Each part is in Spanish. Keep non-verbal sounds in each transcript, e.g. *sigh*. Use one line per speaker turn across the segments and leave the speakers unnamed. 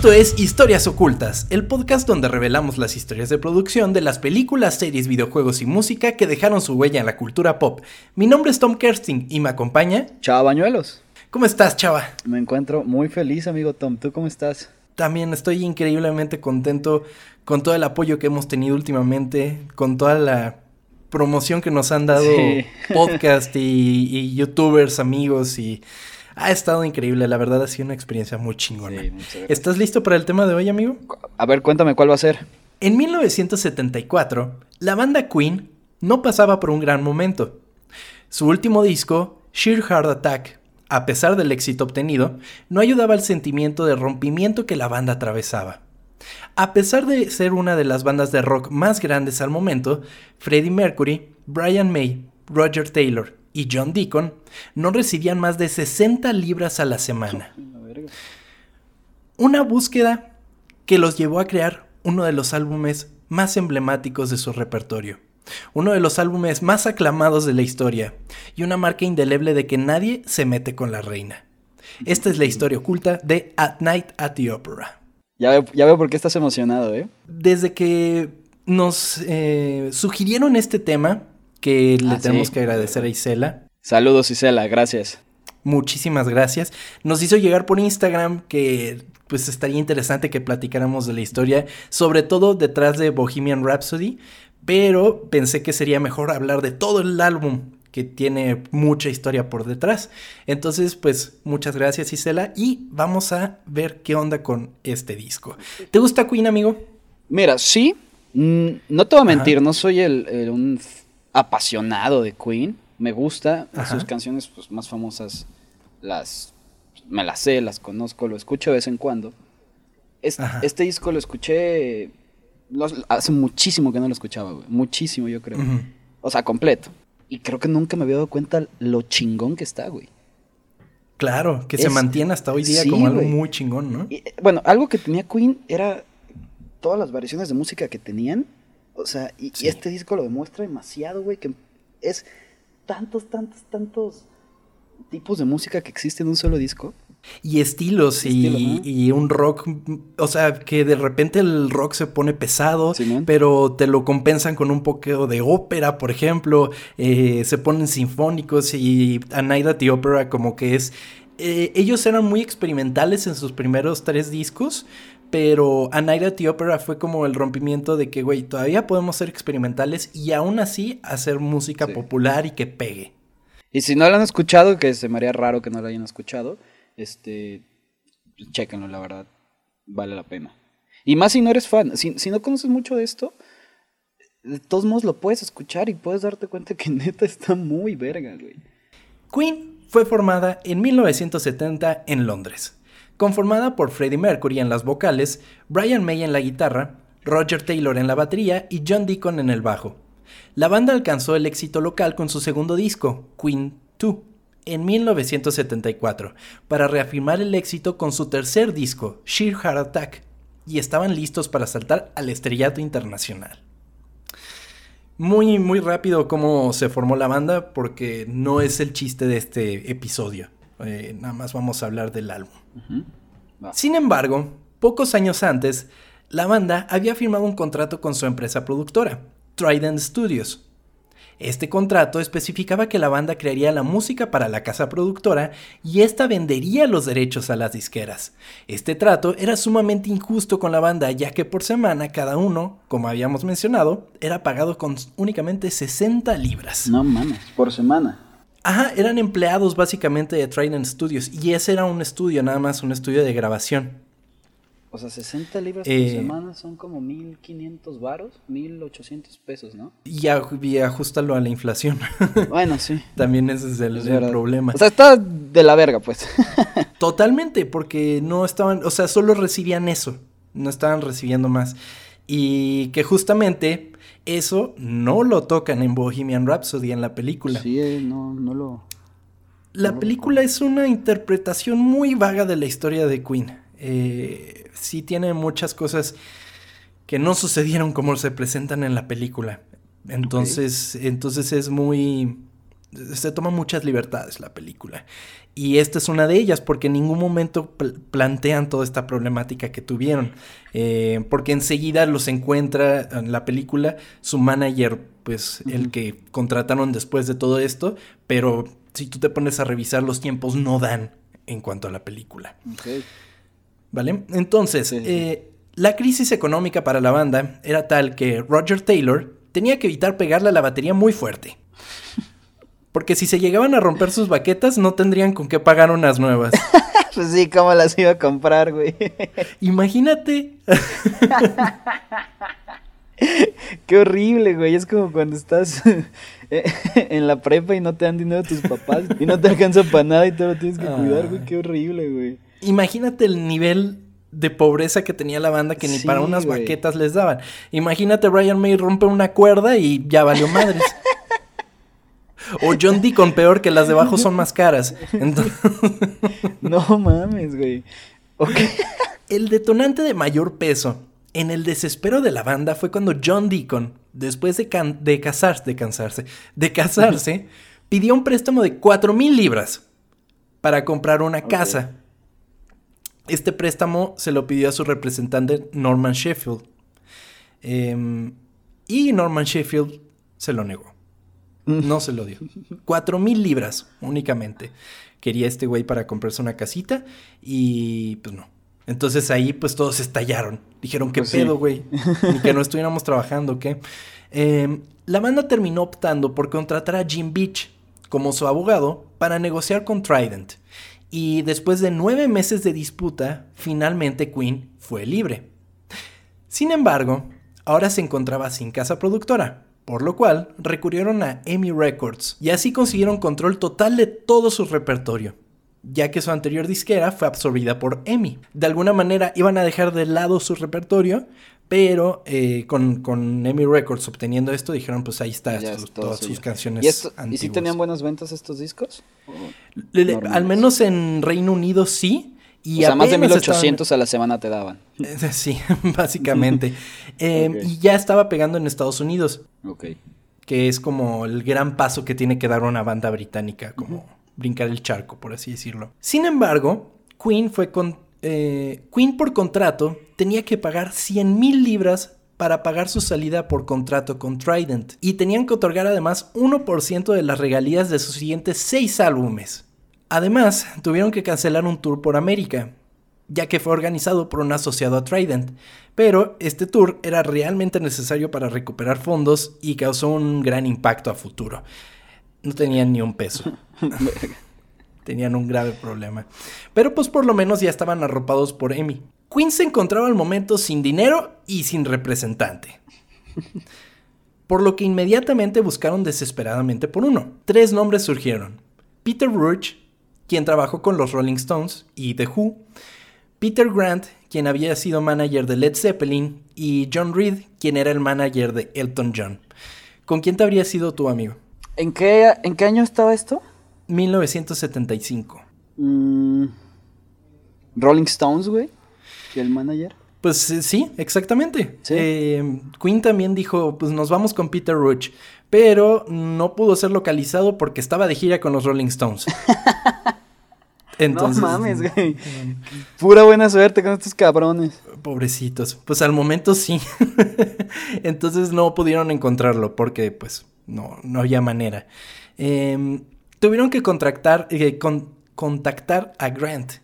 Esto es Historias Ocultas, el podcast donde revelamos las historias de producción de las películas, series, videojuegos y música que dejaron su huella en la cultura pop. Mi nombre es Tom Kersting y me acompaña...
Chava Bañuelos.
¿Cómo estás, Chava?
Me encuentro muy feliz, amigo Tom. ¿Tú cómo estás?
También estoy increíblemente contento con todo el apoyo que hemos tenido últimamente, con toda la promoción que nos han dado podcast y, y youtubers, amigos y ha estado increíble, la verdad ha sido una experiencia muy chingona. ¿Estás listo para el tema de hoy, amigo?
A ver, cuéntame cuál va a ser.
En 1974, la banda Queen no pasaba por un gran momento. Su último disco, Sheer Heart Attack, a pesar del éxito obtenido, no ayudaba al sentimiento de rompimiento que la banda atravesaba. A pesar de ser una de las bandas de rock más grandes al momento, Freddie Mercury, Brian May, Roger Taylor y John Deacon no recibían más de 60 libras a la semana. *laughs* Una búsqueda que los llevó a crear uno de los álbumes más emblemáticos de su repertorio, uno de los álbumes más aclamados de la historia y una marca indeleble de que nadie se mete con la reina. Esta es la historia oculta de At Night at the Opera.
Ya veo, ya veo por qué estás emocionado, ¿eh?
Desde que nos eh, sugirieron este tema, que le ah, tenemos que agradecer a Isela.
Saludos Isela, gracias.
Muchísimas gracias. Nos hizo llegar por Instagram que pues estaría interesante que platicáramos de la historia, sobre todo detrás de Bohemian Rhapsody, pero pensé que sería mejor hablar de todo el álbum que tiene mucha historia por detrás. Entonces, pues muchas gracias Isela y vamos a ver qué onda con este disco. ¿Te gusta Queen, amigo?
Mira, sí. Mm, no te voy a mentir, no soy el, un apasionado de Queen. Me gusta. Sus canciones pues, más famosas las me las sé, las conozco, lo escucho de vez en cuando. este disco lo escuché hace muchísimo que no lo escuchaba, güey. Muchísimo, yo creo. O sea, completo. Y creo que nunca me había dado cuenta lo chingón que está, güey.
Claro, que se mantiene hasta hoy día como algo muy chingón, ¿no?
Eh, bueno, algo que tenía Queen era todas las variaciones de música que tenían o sea, y, este disco lo demuestra demasiado, güey, que es tantos, tantos, tantos tipos de música que existen en un solo disco.
Y estilos y, un rock, o sea, que de repente el rock se pone pesado, pero te lo compensan con un poco de ópera, por ejemplo, eh, se ponen sinfónicos y A Night at the Opera como que es... Eh, ellos eran muy experimentales en sus primeros tres discos, pero A Night at the Opera fue como el rompimiento de que, güey, todavía podemos ser experimentales y aún así hacer música popular y que pegue.
Y si no lo han escuchado, que se me haría raro que no lo hayan escuchado, este, chéquenlo, la verdad, vale la pena. Y más si no eres fan, si, si no conoces mucho de esto, de todos modos lo puedes escuchar y puedes darte cuenta que *laughs* neta está muy verga, güey.
Queen fue formada en 1970 en Londres conformada por Freddie Mercury en las vocales, Brian May en la guitarra, Roger Taylor en la batería y John Deacon en el bajo. La banda alcanzó el éxito local con su segundo disco, Queen 2, en 1974, para reafirmar el éxito con su tercer disco, Sheer Heart Attack, y estaban listos para saltar al estrellato internacional. Muy, muy rápido cómo se formó la banda, porque no es el chiste de este episodio. Eh, nada más vamos a hablar del álbum. Sin embargo, pocos años antes, la banda había firmado un contrato con su empresa productora, Trident Studios. Este contrato especificaba que la banda crearía la música para la casa productora y esta vendería los derechos a las disqueras. Este trato era sumamente injusto con la banda ya que por semana cada uno, como habíamos mencionado, era pagado con únicamente 60 libras.
No mames, por semana.
Ajá, eran empleados básicamente de Trident Studios y ese era un estudio, nada más un estudio de grabación.
O sea, 60 libras por eh, semana son como 1500 varos, 1800 pesos, ¿no?
Y, ajustalo a la inflación. *laughs*
Bueno, sí.
También ese es el, problema.
O sea, está de la verga, pues. *laughs*
Totalmente, porque no estaban, o sea, solo recibían eso, no estaban recibiendo más. Y que justamente eso no lo tocan en Bohemian Rhapsody en la película.
Sí, eh, no, no lo.
La película es una interpretación muy vaga de la historia de Queen. Eh, sí tiene muchas cosas que no sucedieron como se presentan en la película. Entonces, entonces es muy se toma muchas libertades la película. Y esta es una de ellas, porque en ningún momento plantean toda esta problemática que tuvieron. Eh, porque enseguida los encuentra en la película su manager, pues el que contrataron después de todo esto, pero si tú te pones a revisar los tiempos no dan en cuanto a la película. ¿Vale? Entonces, eh, la crisis económica para la banda era tal que Roger Taylor tenía que evitar pegarle a la batería muy fuerte. Porque si se llegaban a romper sus baquetas, no tendrían con qué pagar unas nuevas. *laughs*
pues sí, ¿cómo las iba a comprar, güey? *laughs*
Imagínate. *laughs*
Qué horrible, güey. Es como cuando estás en la prepa y no te dan dinero tus papás y no te alcanza para nada y te lo tienes que cuidar, güey. Qué horrible, güey.
Imagínate el nivel de pobreza que tenía la banda que ni para unas baquetas les daban. Imagínate Brian May rompe una cuerda y ya valió madres. O John Deacon, peor que las de abajo son más caras. *laughs*
no mames, güey.
El detonante de mayor peso en el desespero de la banda fue cuando John Deacon, después de, de casarse, de cansarse, de casarse, pidió un préstamo de 4 mil libras para comprar una casa. Este préstamo se lo pidió a su representante Norman Sheffield. Em, y Norman Sheffield se lo negó. No se lo dio. Cuatro mil libras únicamente. Quería este güey para comprarse una casita y pues no. Entonces ahí pues todos estallaron. Dijeron, ¿qué pues pedo, güey? Ni que no estuviéramos trabajando, ¿qué? Em, la banda terminó optando por contratar a Jim Beach como su abogado para negociar con Trident. Y después de nueve meses de disputa, finalmente Queen fue libre. Sin embargo, ahora se encontraba sin casa productora por lo cual recurrieron a EMI Records y así consiguieron control total de todo su repertorio, ya que su anterior disquera fue absorbida por EMI. De alguna manera iban a dejar de lado su repertorio, pero eh, con, con EMI Records obteniendo esto dijeron pues ahí está, todas sus canciones.
¿Y, ¿Y si tenían buenas ventas estos discos?
al menos en Reino Unido sí.
Y o sea, más de 1800 a la semana te daban.
Sí, *laughs* básicamente. *laughs* Em, y ya estaba pegando en Estados Unidos.
Ok.
Que es como el gran paso que tiene que dar una banda británica, como brincar el charco, por así decirlo. Sin embargo, Queen fue con. Eh, Queen por contrato tenía que pagar 100 mil libras para pagar su salida por contrato con Trident. Y tenían que otorgar además 1% de las regalías de sus siguientes 6 álbumes. Además, tuvieron que cancelar un tour por América, ya que fue organizado por un asociado a Trident, pero este tour era realmente necesario para recuperar fondos y causó un gran impacto a futuro. No tenían ni un peso. *laughs* tenían un grave problema. Pero pues por lo menos ya estaban arropados por Emmy. Queen se encontraba al momento sin dinero y sin representante. Por lo que inmediatamente buscaron desesperadamente por uno. Tres nombres surgieron. Peter Roach, quien trabajó con los Rolling Stones y The Who, Peter Grant, quien había sido manager de Led Zeppelin, y John Reed, quien era el manager de Elton John. ¿Con quién te habría sido tu amigo?
¿En qué, ¿en qué año estaba esto?
1975.
Mm, Rolling Stones, güey. ¿Y el manager?
Pues eh, sí, exactamente. Eh, Queen también dijo, pues nos vamos con Peter Roach pero no pudo ser localizado porque estaba de gira con los Rolling Stones. *laughs*
Entonces, no mames, güey. Pura buena suerte con estos cabrones.
Pobrecitos. Pues al momento sí. *laughs* Entonces no pudieron encontrarlo porque pues no, no había manera. Em, tuvieron que contractar, eh, contactar a Grant.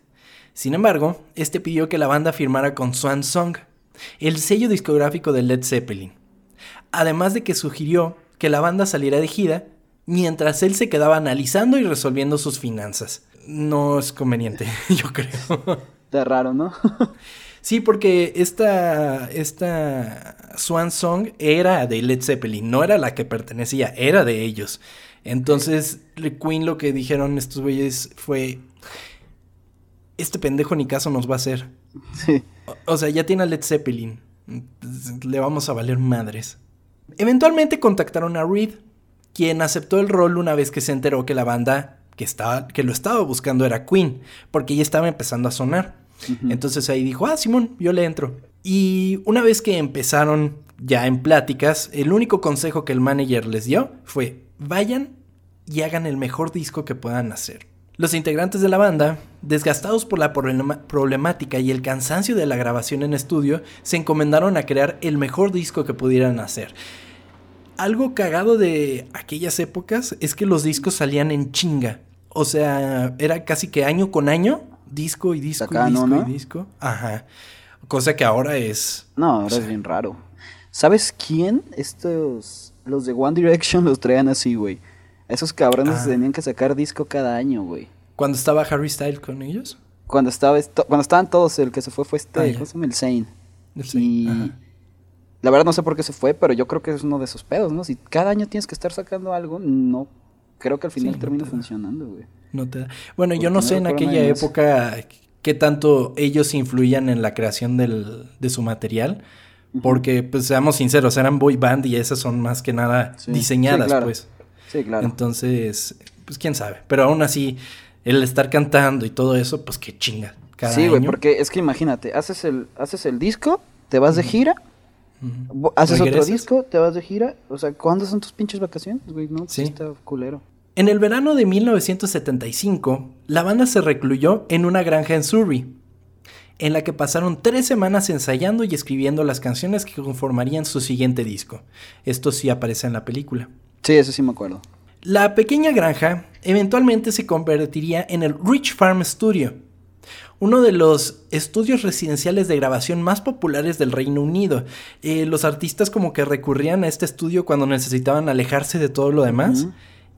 Sin embargo, este pidió que la banda firmara con Swan Song, el sello discográfico de Led Zeppelin. Además de que sugirió que la banda saliera de gira mientras él se quedaba analizando y resolviendo sus finanzas. No es conveniente, *laughs* yo creo.
Está raro, ¿no? *laughs*
sí, porque esta, esta Swan Song era de Led Zeppelin, no era la que pertenecía, era de ellos. Entonces, Queen lo que dijeron estos güeyes fue, este pendejo ni caso nos va a hacer. Sí. O, o sea, ya tiene a Led Zeppelin, le vamos a valer madres. Eventualmente contactaron a Reed, quien aceptó el rol una vez que se enteró que la banda que, estaba, que lo estaba buscando era Queen, porque ya estaba empezando a sonar. Entonces ahí dijo, ah, Simón, yo le entro. Y una vez que empezaron ya en pláticas, el único consejo que el manager les dio fue, vayan y hagan el mejor disco que puedan hacer. Los integrantes de la banda, desgastados por la problemática y el cansancio de la grabación en estudio, se encomendaron a crear el mejor disco que pudieran hacer. Algo cagado de aquellas épocas es que los discos salían en chinga. O sea, era casi que año con año, disco y disco y disco y disco. Ajá. Cosa que ahora es.
No, ahora es bien raro. ¿Sabes quién? Estos. Los de One Direction los traían así, güey. Esos cabrones ah. tenían que sacar disco cada año, güey.
¿Cuando estaba Harry Styles con ellos?
Cuando estaba cuando estaban todos, el que se fue fue este, ah, ¿cómo se llama? El Zane. Y la verdad no sé por qué se fue, pero yo creo que es uno de esos pedos, ¿no? Si cada año tienes que estar sacando algo, no creo que al final termina funcionando, güey.
No te Bueno, yo no sé en aquella época qué tanto ellos influían en la creación del, de su material. Porque, pues, seamos sinceros, eran boy band y esas son más que nada diseñadas, pues.
Sí, claro.
Entonces, pues quién sabe. Pero aún así, el estar cantando y todo eso, pues qué chinga.
sí, güey, porque es que imagínate, haces el, haces el disco, te vas de gira, haces otro disco, te vas de gira. O sea, ¿cuándo son tus pinches vacaciones, güey? No, pues, sí. está culero.
En el verano de 1975, la banda se recluyó en una granja en Surrey, en la que pasaron tres semanas ensayando y escribiendo las canciones que conformarían su siguiente disco. Esto sí aparece en la película.
Sí, eso sí me acuerdo.
La pequeña granja eventualmente se convertiría en el Rich Farm Studio, uno de los estudios residenciales de grabación más populares del Reino Unido. Eh, los artistas como que recurrían a este estudio cuando necesitaban alejarse de todo lo demás.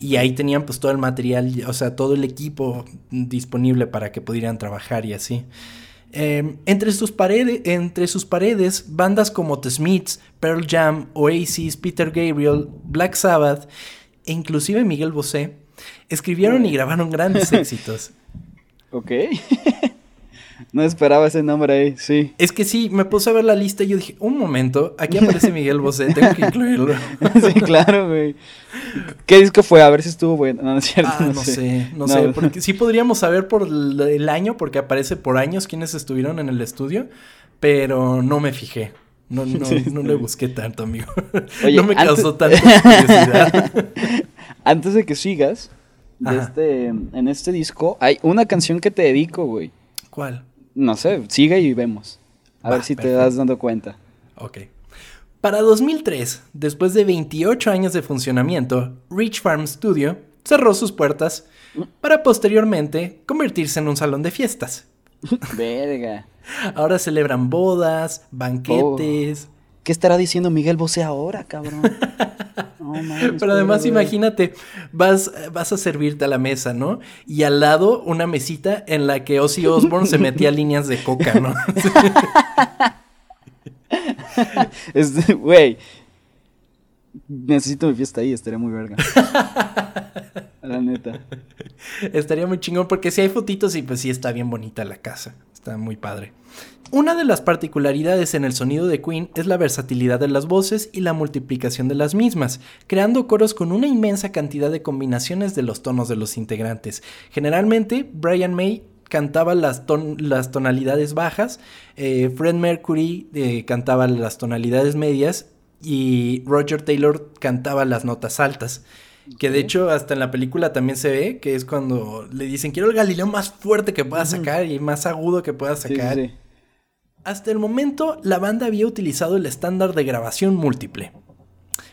Y ahí tenían pues todo el material, o sea, todo el equipo disponible para que pudieran trabajar y así. Em, entre, sus paredes, entre sus paredes, bandas como The Smiths, Pearl Jam, Oasis, Peter Gabriel, Black Sabbath e inclusive Miguel Bosé escribieron y grabaron grandes *laughs* éxitos.
Ok. No esperaba ese nombre ahí, sí.
Es que sí, me puse a ver la lista y yo dije, un momento, aquí aparece Miguel Bosé, tengo que incluirlo. *laughs*
sí, claro, güey. ¿Qué disco fue? A ver si estuvo bueno. No, es cierto.
Ah, no, sé, no, sé. Porque sí podríamos saber por el año, porque aparece por años quiénes estuvieron en el estudio, pero no me fijé. No, no, no le busqué tanto, amigo. *laughs* no me causó *laughs* tanta curiosidad.
antes de que sigas, este, en este disco hay una canción que te dedico, güey.
¿Cuál?
No sé, sigue y vemos. A ver si te das dando cuenta.
Ok. Para 2003, después de 28 años de funcionamiento, Rich Farm Studio cerró sus puertas para posteriormente convertirse en un salón de fiestas. *laughs*
Verga.
Ahora celebran bodas, banquetes.
Oh. ¿Qué estará diciendo Miguel Bosé ahora, cabrón? *laughs*
Pero además imagínate, vas, vas a servirte a la mesa, ¿no? Y al lado una mesita en la que Ozzy Osbourne se metía líneas de coca, ¿no? *laughs*
Güey, necesito mi fiesta ahí, estaría muy verga. la neta.
Estaría muy chingón porque si hay fotitos y pues sí está bien bonita la casa. Muy padre. Una de las particularidades en el sonido de Queen es la versatilidad de las voces y la multiplicación de las mismas, creando coros con una inmensa cantidad de combinaciones de los tonos de los integrantes. Generalmente, Brian May cantaba las, las tonalidades bajas, eh, Fred Mercury eh, cantaba las tonalidades medias y Roger Taylor cantaba las notas altas. Que de hecho hasta en la película también se ve que es cuando le dicen quiero el Galileo más fuerte que pueda sacar y más agudo que pueda sacar. Hasta el momento, la banda había utilizado el estándar de grabación múltiple,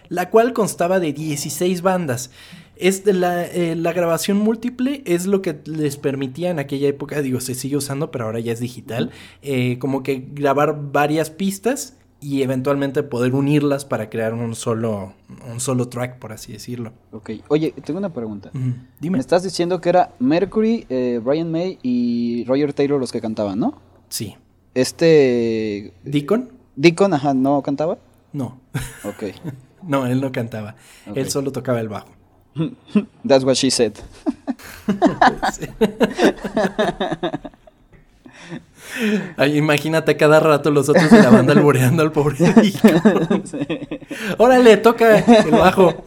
la cual constaba de 16 bandas. Es de la, eh, la, grabación múltiple es lo que les permitía en aquella época, digo, se sigue usando, pero ahora ya es digital, eh, como que grabar varias pistas y eventualmente poder unirlas para crear un solo, un solo track, por así decirlo.
Ok, oye, tengo una pregunta. Dime. Me estás diciendo que era Mercury, eh, Brian May y Roger Taylor los que cantaban, ¿no?
Sí.
Este.
¿Deacon?
¿Deacon, ajá, no cantaba?
No.
Ok. *laughs*
no, él no cantaba. Él solo tocaba el bajo. *laughs*
That's what she said. *laughs* *laughs*
imagínate cada rato los otros de la banda alboreando al pobre *laughs* Órale, toca el bajo.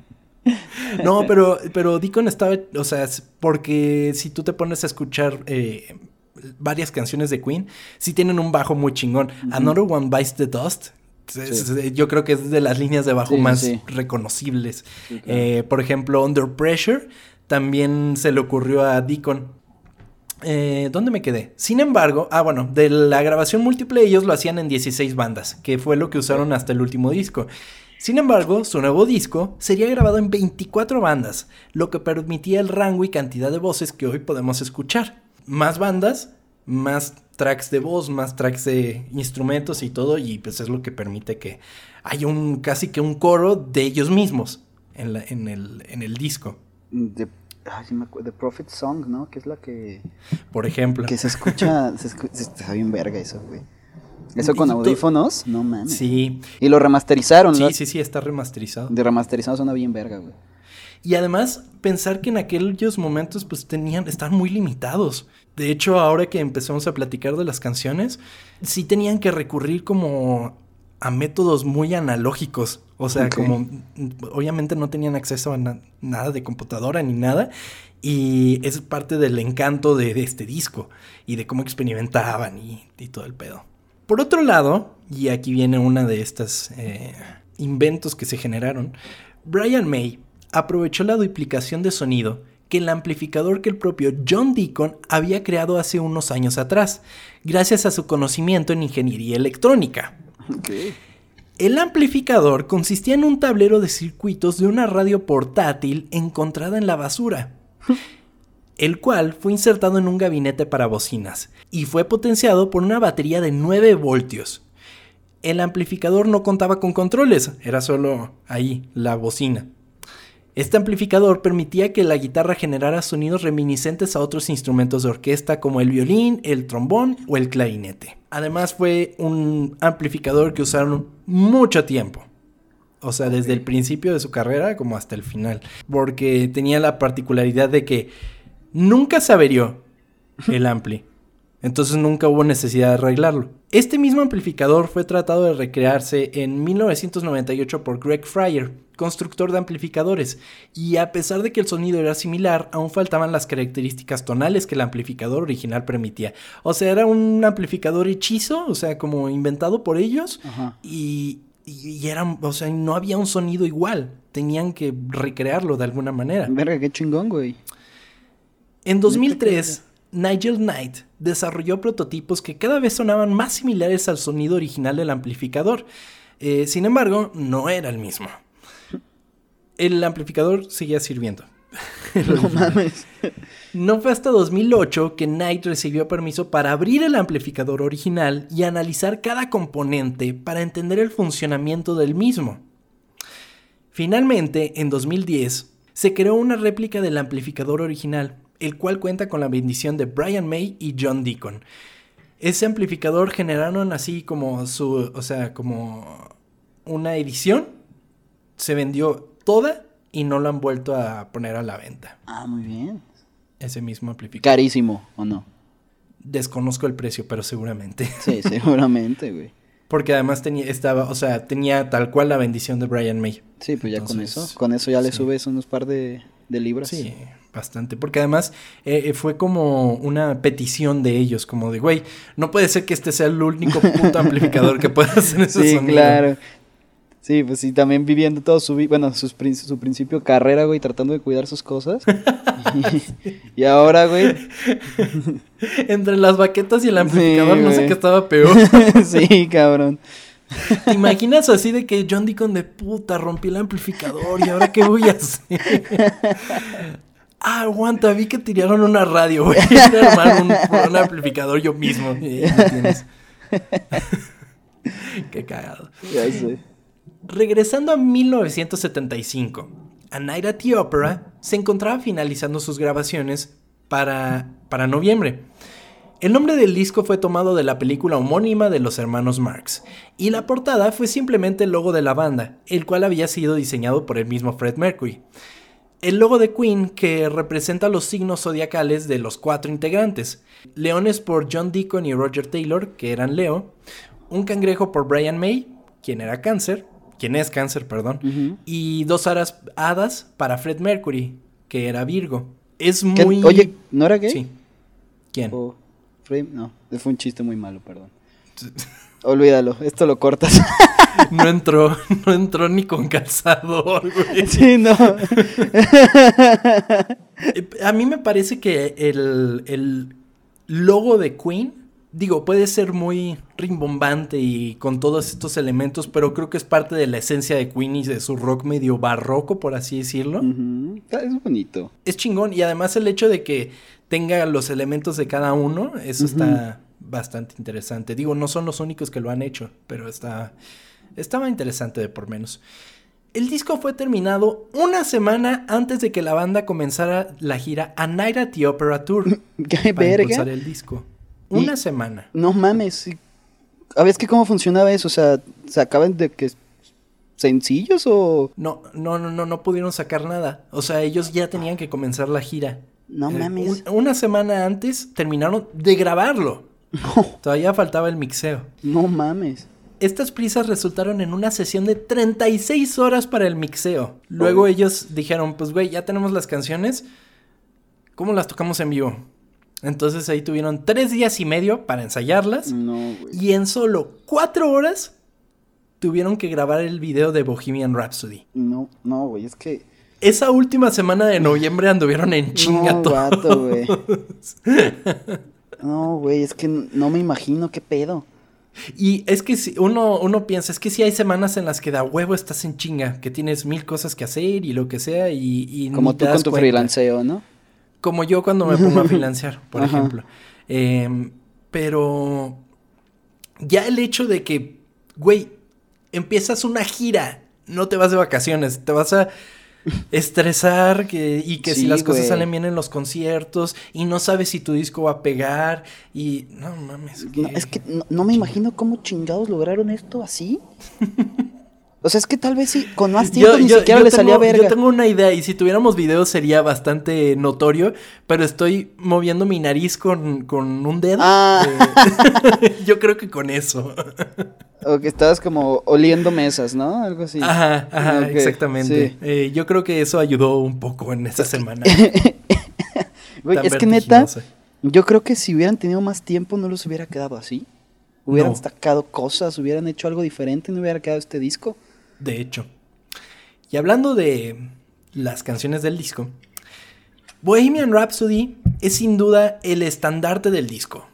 *laughs* no, pero, pero Deacon estaba, o sea, porque si tú te pones a escuchar eh, varias canciones de Queen sí tienen un bajo muy chingón. Another One Bites the Dust Yo creo que es de las líneas de bajo más reconocibles. Eh, por ejemplo, Under Pressure también se le ocurrió a Deacon. Eh, ¿Dónde me quedé? Sin embargo, ah, bueno, de la grabación múltiple ellos lo hacían en 16 bandas, que fue lo que usaron hasta el último disco. Sin embargo, su nuevo disco sería grabado en 24 bandas, lo que permitía el rango y cantidad de voces que hoy podemos escuchar. Más bandas, más tracks de voz, más tracks de instrumentos y todo, y pues es lo que permite que haya un casi que un coro de ellos mismos en, el, disco.
The, The Prophet Song, ¿no? Que es la que...
Por ejemplo.
Que se escucha... se escucha está bien verga eso, güey. ¿Eso con audífonos? No mames.
Sí.
Y lo remasterizaron,
Sí, sí, sí, está remasterizado.
De remasterizado suena bien verga, güey.
Y además, pensar que en aquellos momentos, pues tenían, estaban muy limitados. De hecho, ahora que empezamos a platicar de las canciones, sí tenían que recurrir como a métodos muy analógicos. O sea, como obviamente no tenían acceso a nada de computadora ni nada. Y es parte del encanto de, este disco y de cómo experimentaban y todo el pedo. Por otro lado, y aquí viene una de estas eh, inventos que se generaron, Brian May aprovechó la duplicación de sonido que el amplificador que el propio John Deacon había creado hace unos años atrás, gracias a su conocimiento en ingeniería electrónica. El amplificador consistía en un tablero de circuitos de una radio portátil encontrada en la basura. *laughs* el cual fue insertado en un gabinete para bocinas y fue potenciado por una batería de 9 voltios. El amplificador no contaba con controles, era solo ahí, la bocina. Este amplificador permitía que la guitarra generara sonidos reminiscentes a otros instrumentos de orquesta como el violín, el trombón o el clarinete. Además fue un amplificador que usaron mucho tiempo. O sea, desde el principio de su carrera como hasta el final. Porque tenía la particularidad de que Nunca se averió el ampli. Entonces nunca hubo necesidad de arreglarlo. Este mismo amplificador fue tratado de recrearse en 1998 por Greg Fryer, constructor de amplificadores, y a pesar de que el sonido era similar, aún faltaban las características tonales que el amplificador original permitía. O sea, era un amplificador hechizo, o sea, como inventado por ellos, y, y, o sea, no había un sonido igual. Tenían que recrearlo de alguna manera.
Verga, qué chingón, güey.
En 2003, Nigel Knight desarrolló prototipos que cada vez sonaban más similares al sonido original del amplificador. Eh, sin embargo, no era el mismo. El amplificador seguía sirviendo. *laughs*
no mames.
No fue hasta 2008 que Knight recibió permiso para abrir el amplificador original y analizar cada componente para entender el funcionamiento del mismo. Finalmente, en 2010, se creó una réplica del amplificador original, el cual cuenta con la bendición de Brian May y John Deacon. Ese amplificador generaron así como su, o sea, como una edición, se vendió toda y no lo han vuelto a poner a la venta.
Ah, muy bien.
Ese mismo amplificador.
Carísimo, ¿o no?
Desconozco el precio, pero seguramente. *laughs*
Sí, seguramente, güey.
Porque además tenía, estaba, o sea, tenía tal cual la bendición de Brian May.
Sí, pues ya con eso, con eso ya le subes unos par de, de libras.
Sí, bastante. Porque además eh, eh, fue como una petición de ellos, como de, güey, no puede ser que este sea el único punto *laughs* amplificador que pueda hacer ese
sí, claro. Sí, pues sí, también viviendo todo su, bueno, su, su principio carrera, güey, tratando de cuidar sus cosas. *laughs* y, ahora, güey.
Entre las baquetas y el amplificador, no sé qué estaba peor. *laughs*
sí, cabrón.
¿Te imaginas así de que John Deacon de puta rompí el amplificador y ahora qué voy a hacer? Ah, aguanta, vi que tiraron una radio, a armar un, amplificador yo mismo. *laughs* Qué cagado.
Ya sé.
Regresando a 1975, A Night at the Opera se encontraba finalizando sus grabaciones para, para noviembre. El nombre del disco fue tomado de la película homónima de los hermanos Marx, y la portada fue simplemente el logo de la banda, el cual había sido diseñado por el mismo Fred Mercury el logo de Queen que representa los signos zodiacales de los cuatro integrantes. Leones por John Deacon y Roger Taylor, que eran Leo. Un cangrejo por Brian May, quien era cáncer, quien es cáncer, perdón. Y dos hadas para Fred Mercury, que era Virgo. Es muy...
Oye, ¿no era gay?
Sí. ¿Quién?
no, fue un chiste muy malo, perdón. *laughs* Olvídalo, esto lo cortas. *laughs*
no entró, *laughs* no entró ni con calzador, güey.
Sí, no.
A mí me parece que el, el logo de Queen, digo, puede ser muy rimbombante y con todos estos elementos, pero creo que es parte de la esencia de Queen y de su rock medio barroco, por así decirlo.
Es bonito.
Es chingón y además el hecho de que tenga los elementos de cada uno, eso está bastante interesante. Digo, no son los únicos que lo han hecho, pero está estaba interesante de por menos. El disco fue terminado una semana antes de que la banda comenzara la gira A Night at the Opera Tour *laughs*
¡Qué
para
verga!
impulsar el disco.
Y-
Una semana.
No mames. A ver, es que cómo funcionaba eso. O sea, ¿sacaban de que sencillos o...?
No, no, no, no, no pudieron sacar nada. O sea, ellos ya tenían que comenzar la gira.
No
Eh,
mames.
un- una semana antes terminaron de grabarlo. Todavía faltaba el mixeo.
No mames.
Estas prisas resultaron en una sesión de 36 horas para el mixeo. Luego ellos dijeron, pues güey, ya tenemos las canciones. ¿Cómo las tocamos en vivo? Entonces ahí tuvieron tres días y medio para ensayarlas.
No, güey.
Y en solo cuatro horas tuvieron que grabar el video de Bohemian Rhapsody.
No, no, güey. Es que...
Esa última semana de noviembre anduvieron en chinga
no,
todos.
vato, güey. *laughs* No, güey. Es que no me imagino qué pedo.
Y es que si uno, uno piensa, es que si hay semanas en las que da huevo estás en chinga, que tienes mil cosas que hacer y lo que sea, y, y
Como tú con tu
cuenta.
freelanceo, ¿no?
Como yo cuando me pongo a *laughs* freelancear, por
Ajá.
ejemplo. Em, pero ya el hecho de que, güey, empiezas una gira, no te vas de vacaciones, te vas a *laughs* estresar que, y que si las cosas
güey.
salen bien en los conciertos y no sabes si tu disco va a pegar y no mames.
No, es que no, no me imagino cómo chingados lograron esto así. *laughs* O sea, es que tal vez sí, con más tiempo ni siquiera
yo
le salía
tengo-
verga.
Yo tengo una idea y si tuviéramos video sería bastante notorio, pero estoy moviendo mi nariz con, con un dedo.
Ah.
Eh, *laughs* yo creo que con eso.
O que estabas como oliendo mesas, ¿no? Algo así.
Ajá, ajá, exactamente.
sí.
Eh, yo creo que eso ayudó un poco en esa semana. *laughs*
Güey, es que neta, yo creo que si hubieran tenido más tiempo no los hubiera quedado así. Hubieran
No.
sacado cosas, hubieran hecho algo diferente no hubiera quedado este disco.
De hecho. Y hablando de las canciones del disco, Bohemian Rhapsody es sin duda el estandarte del disco.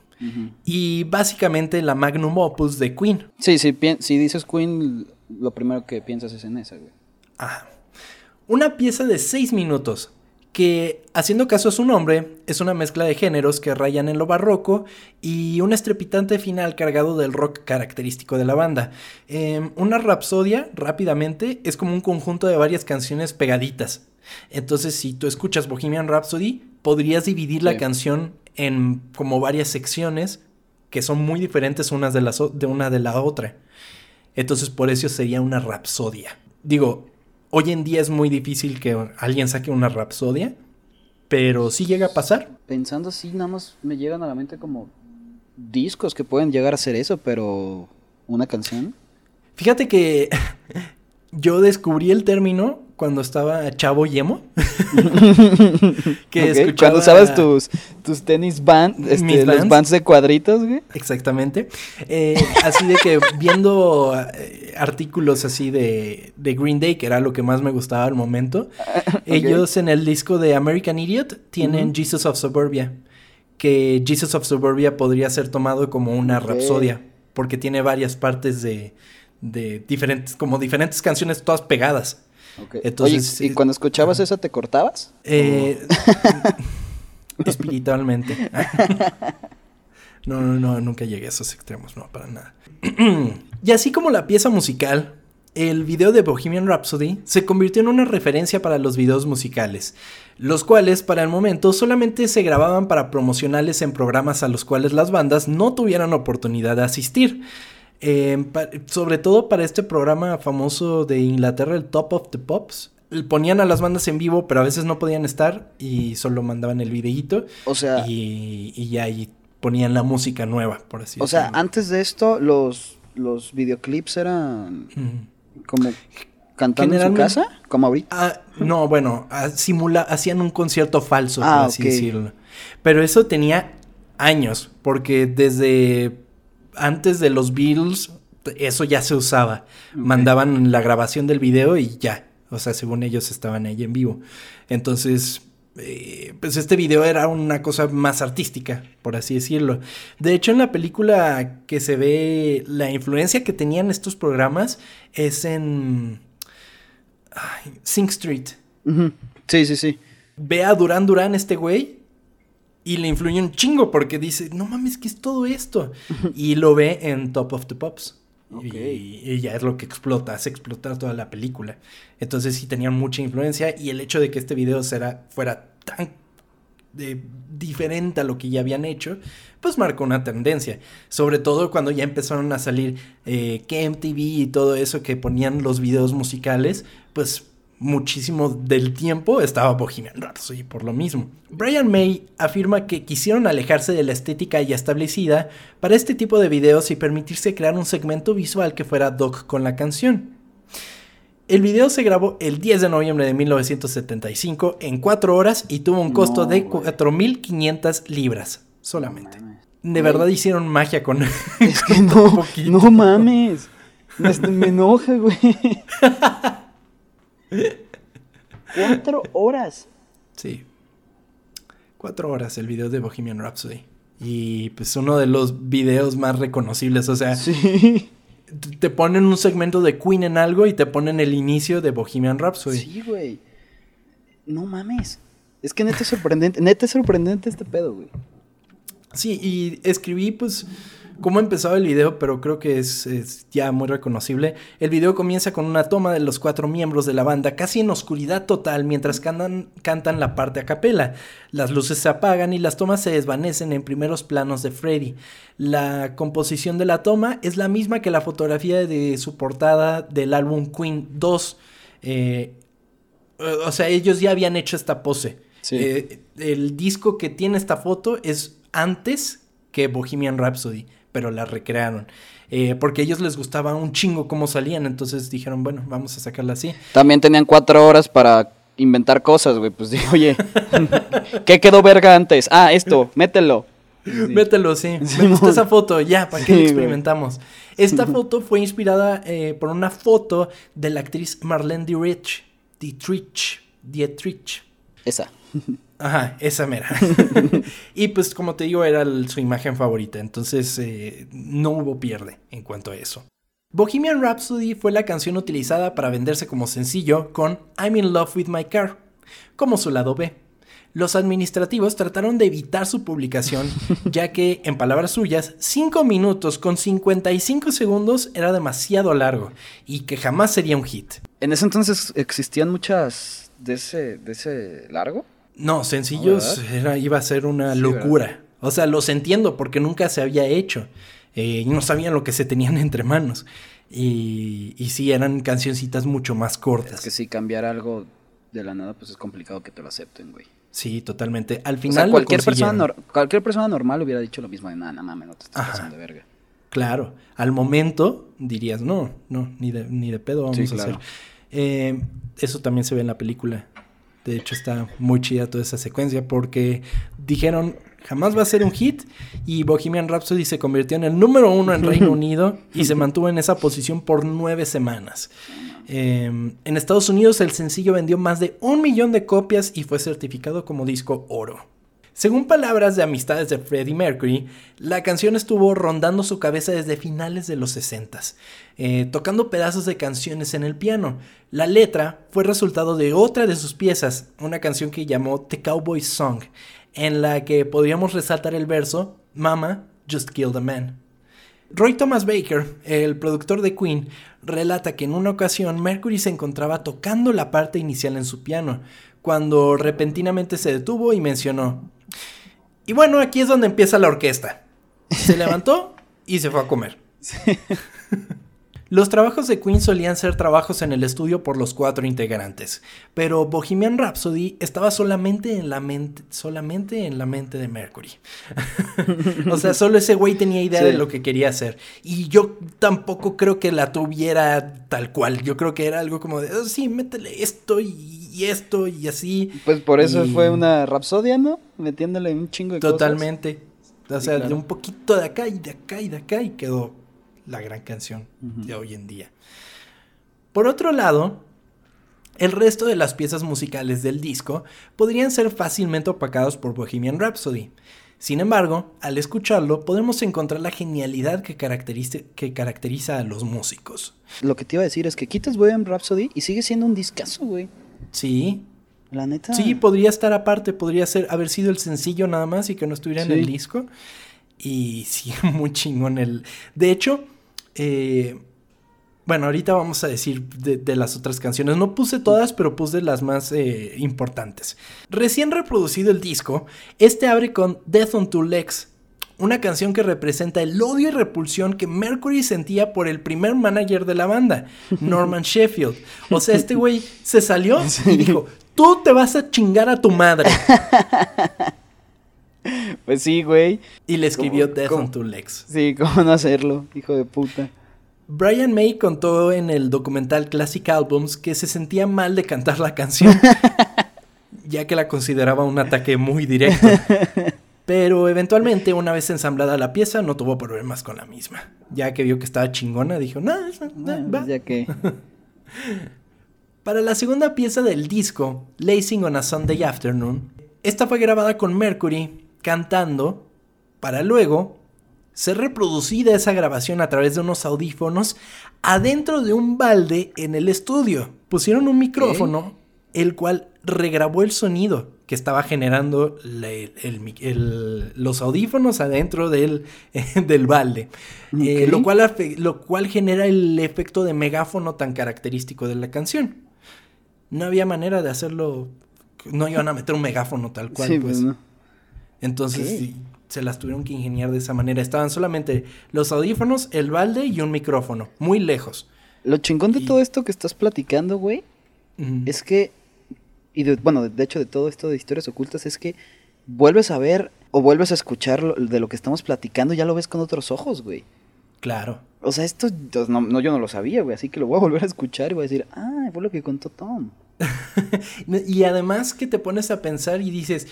Y básicamente la magnum opus de Queen.
Sí, sí, si dices Queen, lo primero que piensas es en esa, güey.
Ajá. Una pieza de 6 minutos que, haciendo caso a su nombre, es una mezcla de géneros que rayan en lo barroco y un estrepitante final cargado del rock característico de la banda. Em, una rapsodia, rápidamente, es como un conjunto de varias canciones pegaditas. Entonces, si tú escuchas Bohemian Rhapsody, podrías dividir la canción en como varias secciones que son muy diferentes unas de, las de una de la otra. Entonces por eso sería una rapsodia. Digo, hoy en día es muy difícil que alguien saque una rapsodia, pero sí llega a pasar.
Pensando así, nada más me llegan a la mente como discos que pueden llegar a ser eso, pero una canción.
Fíjate que *laughs* yo descubrí el término cuando estaba chavo y emo. *laughs* que
Ok,
escuchaba...
Cuando usabas tus, tus tenis band, este, los
Vans.
bands de cuadritos, güey.
Exactamente. Eh, así de que viendo eh, artículos así de, de Green Day, que era lo que más me gustaba al momento, *laughs* ellos en el disco de American Idiot tienen. Jesus of Suburbia, que Jesus of Suburbia podría ser tomado como una rapsodia, porque tiene varias partes de, de diferentes, como diferentes canciones todas pegadas. Entonces,
Oye, ¿y cuando escuchabas esa te cortabas?
Eh, *laughs* espiritualmente. No, no, no, nunca llegué a esos extremos, no, para nada. *clears throat* y así como la pieza musical, el video de Bohemian Rhapsody se convirtió en una referencia para los videos musicales, los cuales para el momento solamente se grababan para promocionales en programas a los cuales las bandas no tuvieran oportunidad de asistir. Eh, pa- sobre todo para este programa famoso de Inglaterra, el Top of the Pops. Ponían a las bandas en vivo, pero a veces no podían estar y solo mandaban el videíto
O sea,
y, y ya ahí ponían la música nueva, por así
o sea,
decirlo.
antes de esto, los, los videoclips eran como cantando en su casa, como ahorita.
Ah, no, bueno, ah, simula, hacían un concierto falso, por
Ah,
así
ok.
decirlo. Pero eso tenía años, porque desde antes de los Beatles eso ya se usaba. Mandaban la grabación del video y ya. O sea, según ellos estaban ahí en vivo. Entonces, eh, pues este video era una cosa más artística, por así decirlo. De hecho, en la película que se ve la influencia que tenían estos programas es en Sing Street.
Sí, sí, sí.
Ve a Durán Durán este güey y le influye un chingo porque dice, no mames, ¿qué es todo esto? y lo ve en Top of the Pops. Y, ya es lo que explota, hace explotar toda la película. Entonces sí tenían mucha influencia y el hecho de que este video fuera tan diferente a lo que ya habían hecho, pues marcó una tendencia. Sobre todo cuando ya empezaron a salir eh, KMTV y todo eso que ponían los videos musicales, pues muchísimo del tiempo estaba Bohemian Rhapsody por lo mismo. Brian May afirma que quisieron alejarse de la estética ya establecida para este tipo de videos y permitirse crear un segmento visual que fuera doc con la canción. El video se grabó el 10 de noviembre de 1975 en 4 horas y tuvo un costo de 4.500 libras solamente. De verdad hicieron magia con...
Es *laughs* que no, no mames. Me, me enoja, güey. *laughs* Cuatro horas.
Sí. Cuatro horas el video de Bohemian Rhapsody. Y pues uno de los videos más reconocibles. O sea, sí. te ponen un segmento de Queen en algo y te ponen el inicio de Bohemian Rhapsody.
Sí, güey. No mames. Es que neta es sorprendente. neta es sorprendente este pedo, güey.
Sí, y escribí pues cómo empezaba el video, pero creo que es, ya muy reconocible. El video comienza con una toma de los cuatro miembros de la banda, casi en oscuridad total, mientras cantan, cantan la parte a capela. Las luces se apagan y las tomas se desvanecen en primeros planos de Freddy. La composición de la toma es la misma que la fotografía de su portada del álbum Queen 2. Eh, o sea, ellos ya habían hecho esta pose. Eh, el disco que tiene esta foto es antes que Bohemian Rhapsody pero la recrearon. Eh, porque a ellos les gustaba un chingo cómo salían, entonces dijeron, bueno, vamos a sacarla así.
También tenían cuatro horas para inventar cosas, güey. Pues *laughs* digo, oye, ¿qué quedó verga antes? Ah, esto, mételo. *laughs*
Mételo, sí. Me gusta esa foto, ya, ¿para qué lo experimentamos? Esta foto fue inspirada eh, por una foto de la actriz Marlene Dietrich. Dietrich. Dietrich.
Esa. *laughs*
Ajá, esa mera. *laughs* *laughs* y pues como te digo, era su imagen favorita, entonces eh, no hubo pierde en cuanto a eso. Bohemian Rhapsody fue la canción utilizada para venderse como sencillo con I'm in love with my car, como su lado B. Los administrativos trataron de evitar su publicación, *laughs* ya que, en palabras suyas, 5 minutos con 55 segundos era demasiado largo y que jamás sería un hit.
¿En ese entonces existían muchas de ese, de ese largo?
No, sencillos era, iba a ser una locura. O sea, los entiendo porque nunca se había hecho. Eh, y no sabían lo que se tenían *laughs* entre manos. Y, y sí, eran cancioncitas mucho más cortas. Es
que si cambiar algo de la nada, pues es complicado que te lo acepten, güey.
Sí, totalmente. Al final.
cualquier, persona cualquier persona normal hubiera dicho lo mismo de nada, no mames, no te estás pasando de verga.
Claro. Al momento dirías, no, no, ni de, ni de pedo vamos a hacer. Eh, eso también se ve en la película. De hecho, está muy chida toda esa secuencia porque dijeron jamás va a ser un hit y Bohemian Rhapsody se convirtió en el número uno en Reino *laughs* Unido y se mantuvo en esa posición por nueve semanas. Em, en Estados Unidos el sencillo vendió más de un millón de copias y fue certificado como disco oro. Según palabras de amistades de Freddie Mercury, la canción estuvo rondando su cabeza desde finales de los 60, eh, tocando pedazos de canciones en el piano. La letra fue resultado de otra de sus piezas, una canción que llamó The Cowboy Song, en la que podríamos resaltar el verso Mama just killed a man. Roy Thomas Baker, el productor de Queen, relata que en una ocasión Mercury se encontraba tocando la parte inicial en su piano, cuando repentinamente se detuvo y mencionó, y bueno, aquí es donde empieza la orquesta. Se levantó y se fue a comer. *laughs* Los trabajos de Queen solían ser trabajos en el estudio por los cuatro integrantes, pero Bohemian Rhapsody estaba solamente en la mente, solamente en la mente de Mercury. *laughs* o sea, solo ese güey tenía idea de lo que quería hacer. Y yo tampoco creo que la tuviera tal cual. Yo creo que era algo como de, oh, sí, métele esto y, esto y así.
Pues por eso fue una rapsodia, ¿no? Metiéndole un chingo de
Totalmente. cosas. Totalmente. O sea, de un poquito de acá y de acá y de acá y quedó la gran canción de hoy en día. Por otro lado, el resto de las piezas musicales del disco podrían ser fácilmente opacados por Bohemian Rhapsody. Sin embargo, al escucharlo podemos encontrar la genialidad que caracteriza, que caracteriza a los músicos.
Lo que te iba a decir es que quitas Bohemian Rhapsody y sigue siendo un discazo, güey.
Sí.
La neta.
Sí, podría estar aparte, podría ser, haber sido el sencillo nada más y que no estuviera en el disco. Y *laughs* sí, muy chingón el... De hecho, eh, bueno, ahorita vamos a decir de, las otras canciones. No puse todas, pero puse las más eh, importantes. Recién reproducido el disco, este abre con Death on Two Legs, una canción que representa el odio y repulsión que Mercury sentía por el primer manager de la banda, *laughs* Norman Sheffield. O sea, este güey se salió *laughs* y dijo, tú te vas a chingar a tu madre. *laughs* *laughs*
Pues sí, güey.
Y le escribió Death on Two Legs.
Sí, *laughs* ¿cómo no hacerlo, hijo de puta?
Brian May contó en el documental Classic Albums que se sentía mal de cantar la canción, *laughs* ya que la consideraba un ataque muy directo. Pero eventualmente, una vez ensamblada la pieza, no tuvo problemas con la misma. Ya que vio que estaba chingona, dijo, no, no, va.
Ya que...
Para la segunda pieza del disco, Lacing on a Sunday Afternoon, esta fue grabada con Mercury cantando para luego ser reproducida esa grabación a través de unos audífonos adentro de un balde en el estudio. Pusieron un micrófono, el cual regrabó el sonido que estaba generando los audífonos adentro del, *laughs* del balde. Eh, lo, cual, lo cual genera el efecto de megáfono tan característico de la canción. No había manera de hacerlo. No iban a meter un megáfono tal cual, pues. pues entonces se las tuvieron que ingeniar de esa manera. Estaban solamente los audífonos, el balde y un micrófono, muy lejos.
Lo chingón de todo esto que estás platicando, güey, es que, y bueno, de hecho de todo esto de historias ocultas, es que vuelves a ver o vuelves a escuchar de lo que estamos platicando, ya lo ves con otros ojos, güey.
Claro.
O sea, esto no, no, yo no lo sabía, güey, así que lo voy a volver a escuchar y voy a decir, ah, fue lo que contó Tom. *laughs*
y además que te pones a pensar y dices,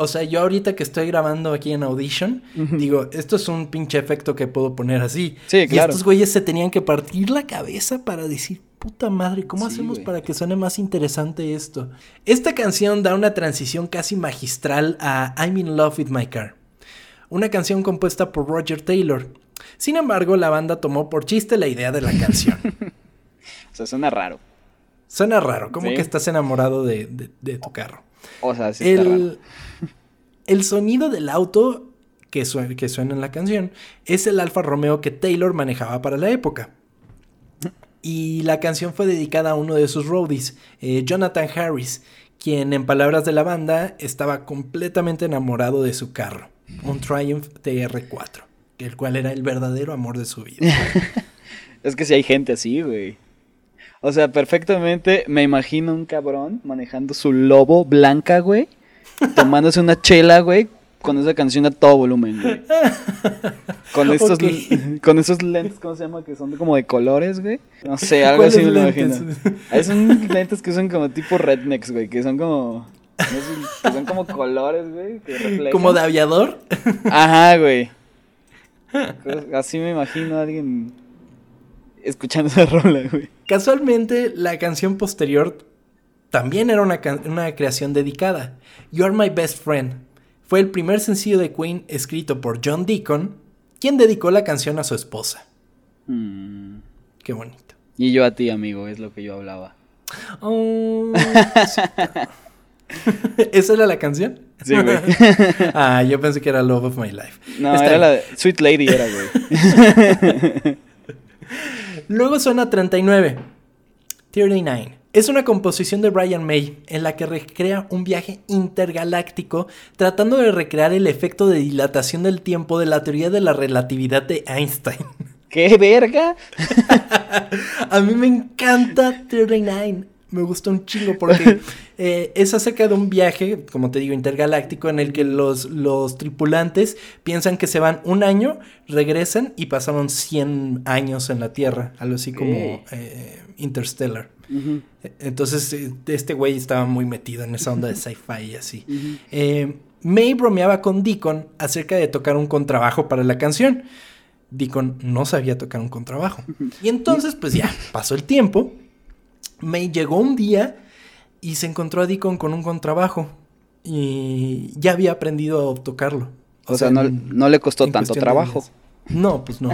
o sea, yo ahorita que estoy grabando aquí en Audition, digo, esto es un pinche efecto que puedo poner así.
Sí, claro.
Y estos güeyes se tenían que partir la cabeza para decir, puta madre, ¿cómo hacemos para que suene más interesante esto? Esta canción da una transición casi magistral a I'm in Love with My Car, una canción compuesta por Roger Taylor. Sin embargo, la banda tomó por chiste la idea de la canción. *laughs*
o sea, suena raro.
Suena raro, como que estás enamorado de, tu carro.
O sea, sí está raro.
El sonido del auto que, suena en la canción es el Alfa Romeo que Taylor manejaba para la época. Y la canción fue dedicada a uno de sus roadies, eh, Jonathan Harris, quien en palabras de la banda estaba completamente enamorado de su carro, un Triumph TR4, el cual era el verdadero amor de su vida. *laughs*
es que si hay gente así, güey. O sea, perfectamente me imagino un cabrón manejando su lobo blanca, güey tomándose una chela, güey, con esa canción a todo volumen, güey. *laughs* Con estos, *laughs* con esos lentes, ¿cómo se llama? Que son como de colores, güey. No sé, *laughs* algo así me lo imagino. Hay son lentes que son como tipo rednecks, güey, que son como... que son como colores, güey.
¿Como de aviador?
Ajá, güey. Así me imagino a alguien escuchando esa rola, güey.
Casualmente, la canción posterior también era una, creación dedicada. You're My Best Friend fue el primer sencillo de Queen escrito por John Deacon, quien dedicó la canción a su esposa. Mm. Qué bonito.
Y yo a ti, amigo, es lo que yo hablaba.
Oh, *laughs* ¿Esa era la canción?
Sí, güey. *laughs*
ah, yo pensé que era Love of My Life.
No, era la de Sweet Lady, era, güey. *laughs*
Luego suena 39. 39. Es una composición de Brian May en la que recrea un viaje intergaláctico tratando de recrear el efecto de dilatación del tiempo de la teoría de la relatividad de Einstein.
¡Qué verga! *laughs*
A mí me encanta 39. Me gusta un chingo porque *laughs* eh, es acerca de un viaje, como te digo, intergaláctico en el que los, los tripulantes piensan que se van un año, regresan y pasaron 100 años en la Tierra, algo así como eh, Interstellar. Entonces, eh, este güey estaba muy metido en esa onda de sci-fi y así. May bromeaba con Deacon acerca de tocar un contrabajo para la canción. Deacon no sabía tocar un contrabajo. Y entonces, pues ya, pasó el tiempo. May llegó un día y se encontró a Deacon con un contrabajo. Y ya había aprendido a tocarlo.
O, sea, no, le costó tanto trabajo.
No, pues no.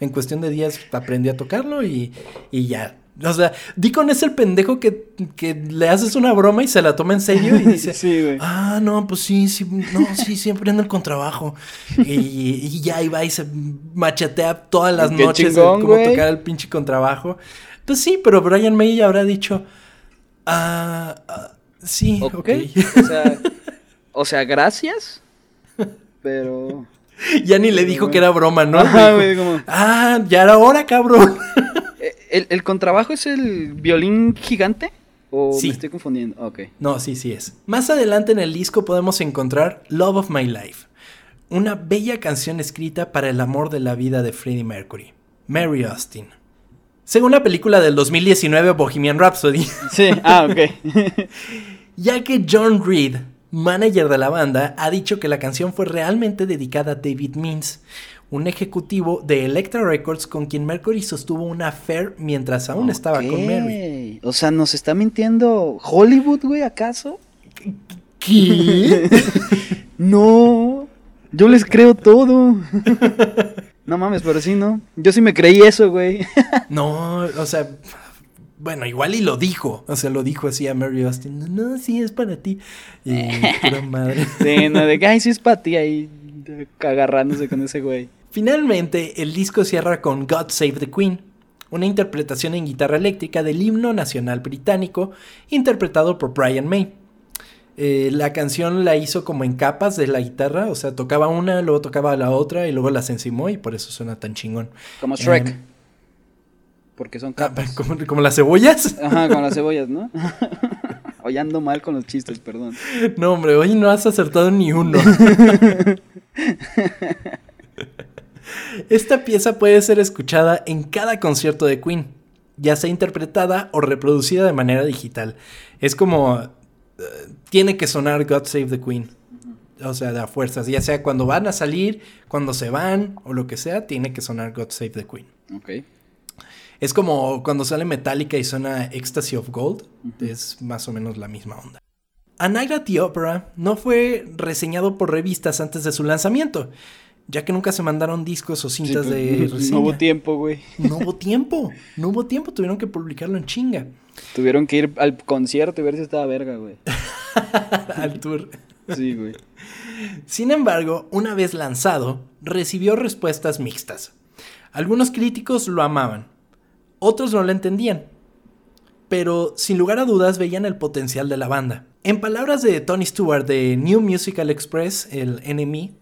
En cuestión de días aprendí a tocarlo y, y ya o sea, Deacon es el pendejo que, que, le haces una broma y se la toma en serio y dice, *laughs* sí, ah, no, pues sí, sí, no, sí, siempre anda el contrabajo. y, y, ya iba y se machetea todas las noches de cómo tocar el pinche contrabajo. Pues sí, pero Brian May habrá dicho, ah, ah sí, ok. okay.
O, sea, o sea, gracias, pero... *laughs*
Ya ni le dijo que era broma, ¿no? Ah, ya era hora, cabrón. *laughs*
¿El, contrabajo es el violín gigante? ¿O me estoy confundiendo? Ok.
No, sí, sí es. Más adelante en el disco podemos encontrar Love of My Life, una bella canción escrita para el amor de la vida de Freddie Mercury, Mary Austin. Según la película del 2019 Bohemian Rhapsody.
Sí, ah, ok. *laughs*
ya que John Reed, manager de la banda, ha dicho que la canción fue realmente dedicada a David Means, un ejecutivo de Elektra Records con quien Mercury sostuvo una affair mientras aún estaba con Mary.
O sea, ¿nos está mintiendo Hollywood, güey, acaso?
¿Qué? *laughs*
no, yo les creo todo. *laughs* no mames, pero sí, ¿no? Yo sí me creí eso, güey. *laughs*
no, o sea, bueno, igual y lo dijo. O sea, lo dijo así a Mary Austin. No, sí, es para ti. Y *laughs* pura madre.
sí, no, de que, ay, sí es para ti ahí agarrándose con ese güey.
Finalmente, el disco cierra con God Save the Queen, una interpretación en guitarra eléctrica del himno nacional británico, interpretado por Brian May. Eh, la canción la hizo como en capas de la guitarra, o sea, tocaba una, luego tocaba la otra y luego las encimó y por eso suena tan chingón.
Como Shrek. Em, porque son *laughs* ah, capas.
¿como, las cebollas?
Ajá, como las *laughs* cebollas, ¿no? *laughs* hoy ando mal con los chistes, perdón.
No, hombre, hoy no has acertado ni uno. Esta pieza puede ser escuchada en cada concierto de Queen, ya sea interpretada o reproducida de manera digital. Es como... Eh, tiene que sonar God Save the Queen. O sea, de a fuerzas. Ya sea cuando van a salir, cuando se van o lo que sea, tiene que sonar God Save the Queen.
Ok.
Es como cuando sale Metallica y suena Ecstasy of Gold. Es más o menos la misma onda. A Night at the Opera no fue reseñado por revistas antes de su lanzamiento, ya que nunca se mandaron discos o cintas de
reseña. *laughs* No hubo tiempo, güey.
No hubo tiempo, no hubo tiempo, tuvieron que publicarlo en chinga.
Tuvieron que ir al concierto y ver si estaba verga, güey. *laughs* *laughs*
al tour.
Sí, güey.
Sin embargo, una vez lanzado, recibió respuestas mixtas. Algunos críticos lo amaban, otros no lo entendían, pero sin lugar a dudas veían el potencial de la banda. En palabras de Tony Stewart de New Musical Express, el NME,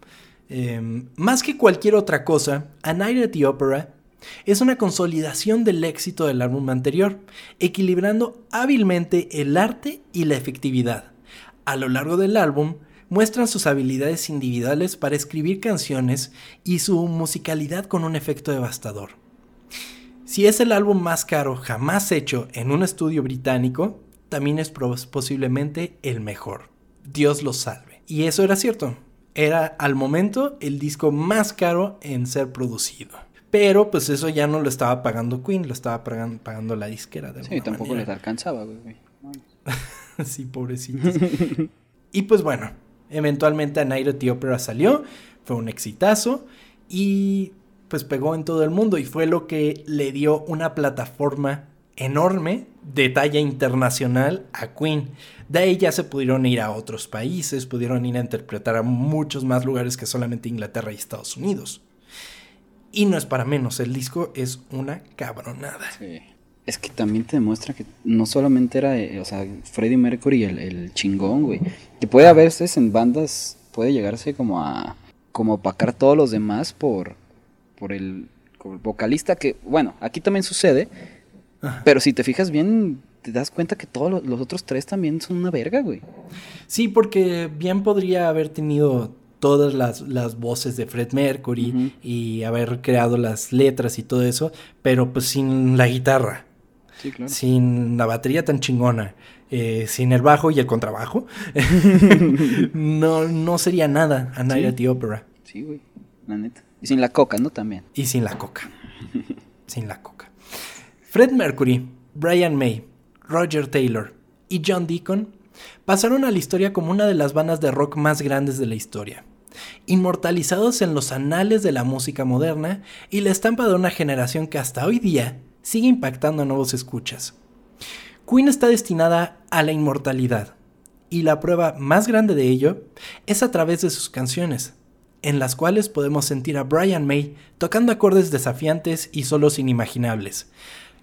em, más que cualquier otra cosa, A Night at the Opera es una consolidación del éxito del álbum anterior, equilibrando hábilmente el arte y la efectividad. A lo largo del álbum, muestran sus habilidades individuales para escribir canciones y su musicalidad con un efecto devastador. Si es el álbum más caro jamás hecho en un estudio británico, también es posiblemente el mejor. Dios lo salve. Y eso era cierto. Era al momento el disco más caro en ser producido. Pero pues eso ya no lo estaba pagando Queen, lo estaba pagando, la disquera. De
sí, tampoco les alcanzaba, güey. *laughs* *laughs*
sí, pobrecitos. y pues bueno, eventualmente A Night at the Opera salió, fue un exitazo y pues pegó en todo el mundo y fue lo que le dio una plataforma enorme de talla internacional a Queen. De ahí ya se pudieron ir a otros países, pudieron ir a interpretar a muchos más lugares que solamente Inglaterra y Estados Unidos. Y no es para menos, el disco es una cabronada.
Sí. Es que también te demuestra que no solamente era, eh, o sea, Freddie Mercury el, el chingón, güey. Que puede haberse en bandas, puede llegarse como a, como opacar todos los demás por, por el, por el vocalista que, bueno, aquí también sucede, pero si te fijas bien, te das cuenta que todos los otros tres también son una verga, güey.
Sí, porque bien podría haber tenido todas las, voces de Fred Mercury y haber creado las letras y todo eso, pero pues sin la guitarra. Sí, claro. Sin la batería tan chingona, eh, sin el bajo y el contrabajo, *laughs* no, no sería nada a Night at the Opera.
Sí, güey. la neta. Y sin la coca, ¿no? También.
Y sin la coca. *laughs* sin la coca. Fred Mercury, Brian May, Roger Taylor y John Deacon pasaron a la historia como una de las bandas de rock más grandes de la historia, inmortalizados en los anales de la música moderna y la estampa de una generación que hasta hoy día sigue impactando a nuevos escuchas. Queen está destinada a la inmortalidad, y la prueba más grande de ello es a través de sus canciones, en las cuales podemos sentir a Brian May tocando acordes desafiantes y solos inimaginables,